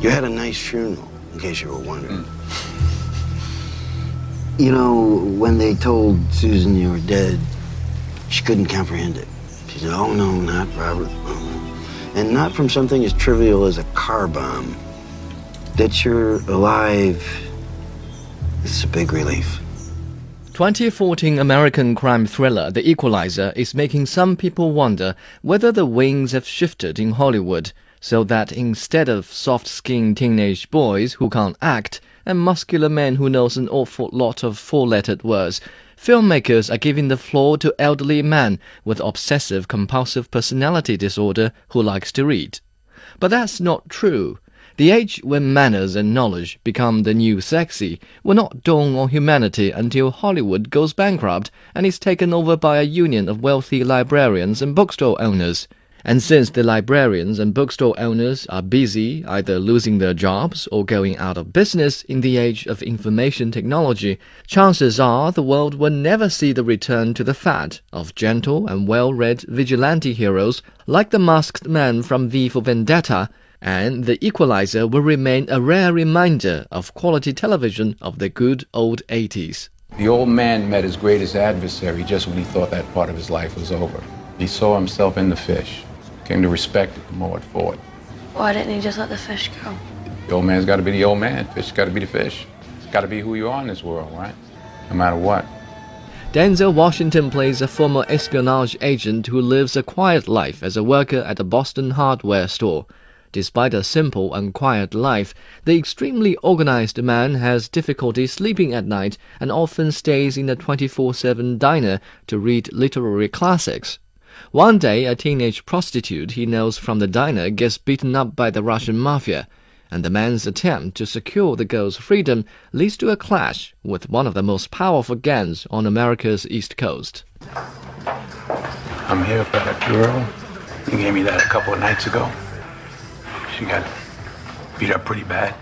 You had a nice funeral, in case you were wondering. Hmm. You know, when they told Susan you were dead, she couldn't comprehend it. She said, Oh, no, not Robert. Oh, no. And not from something as trivial as a car bomb. That you're alive, it's a big relief. 2014 American crime thriller The Equalizer is making some people wonder whether the winds have shifted in Hollywood so that instead of soft-skinned teenage boys who can't act and muscular men who knows an awful lot of four-lettered words, filmmakers are giving the floor to elderly men with obsessive compulsive personality disorder who likes to read. But that's not true. The age when manners and knowledge become the new sexy will not dawn on humanity until Hollywood goes bankrupt and is taken over by a union of wealthy librarians and bookstore owners. And since the librarians and bookstore owners are busy either losing their jobs or going out of business in the age of information technology, chances are the world will never see the return to the fad of gentle and well-read vigilante heroes like the masked man from V for Vendetta, and the equalizer will remain a rare reminder of quality television of the good old 80s. The old man met his greatest adversary just when he thought that part of his life was over. He saw himself in the fish came to respect it the more it fought. Why didn't he just let the fish go? The old man's got to be the old man. Fish got to be the fish. It's Got to be who you are in this world, right? No matter what. Denzel Washington plays a former espionage agent who lives a quiet life as a worker at a Boston hardware store. Despite a simple and quiet life, the extremely organized man has difficulty sleeping at night and often stays in a 24 7 diner to read literary classics. One day, a teenage prostitute he knows from the diner gets beaten up by the Russian mafia, and the man's attempt to secure the girl's freedom leads to a clash with one of the most powerful gangs on America's East Coast. I'm here for that girl. You gave me that a couple of nights ago. She got beat up pretty bad.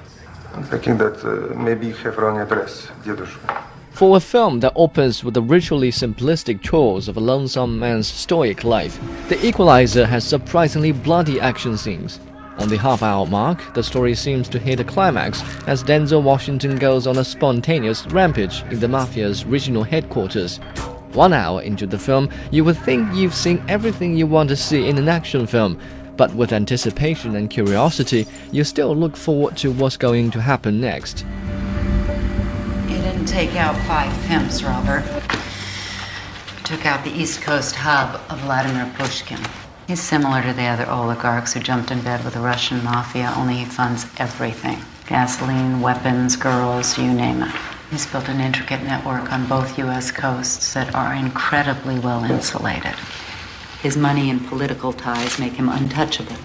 I'm thinking that uh, maybe you have wrong address, дедушка. For a film that opens with the ritually simplistic chores of a lonesome man's stoic life, The Equalizer has surprisingly bloody action scenes. On the half hour mark, the story seems to hit a climax as Denzel Washington goes on a spontaneous rampage in the mafia's regional headquarters. One hour into the film, you would think you've seen everything you want to see in an action film, but with anticipation and curiosity, you still look forward to what's going to happen next take out five pimps, Robert. Took out the East Coast hub of Vladimir Pushkin. He's similar to the other oligarchs who jumped in bed with the Russian mafia, only he funds everything gasoline, weapons, girls, you name it. He's built an intricate network on both U.S. coasts that are incredibly well insulated. His money and political ties make him untouchable.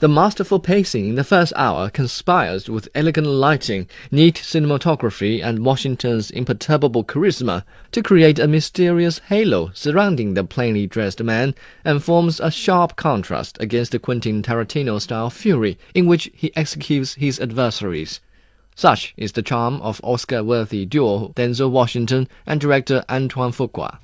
The masterful pacing in the first hour conspires with elegant lighting, neat cinematography, and Washington's imperturbable charisma to create a mysterious halo surrounding the plainly dressed man and forms a sharp contrast against the Quentin Tarantino style fury in which he executes his adversaries. Such is the charm of Oscar worthy duo Denzel Washington and director Antoine Fuqua.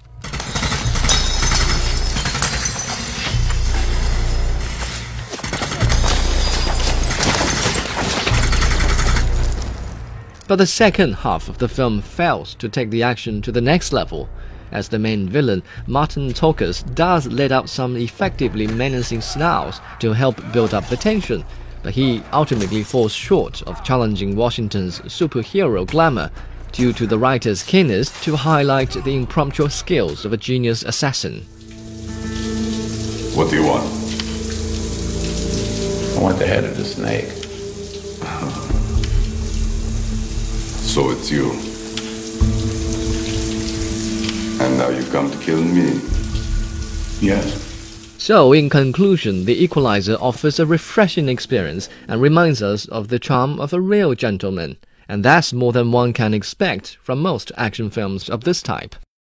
But the second half of the film fails to take the action to the next level, as the main villain, Marton Csokas, does let out some effectively menacing snarls to help build up the tension, but he ultimately falls short of challenging Washington's superhero glamour due to the writer's keenness to highlight the impromptu skills of a genius assassin. What do you want? I want the head of the snake. So it's you. And now you come to kill me? Yes. So, in conclusion, The Equalizer offers a refreshing experience and reminds us of the charm of a real gentleman. And that's more than one can expect from most action films of this type.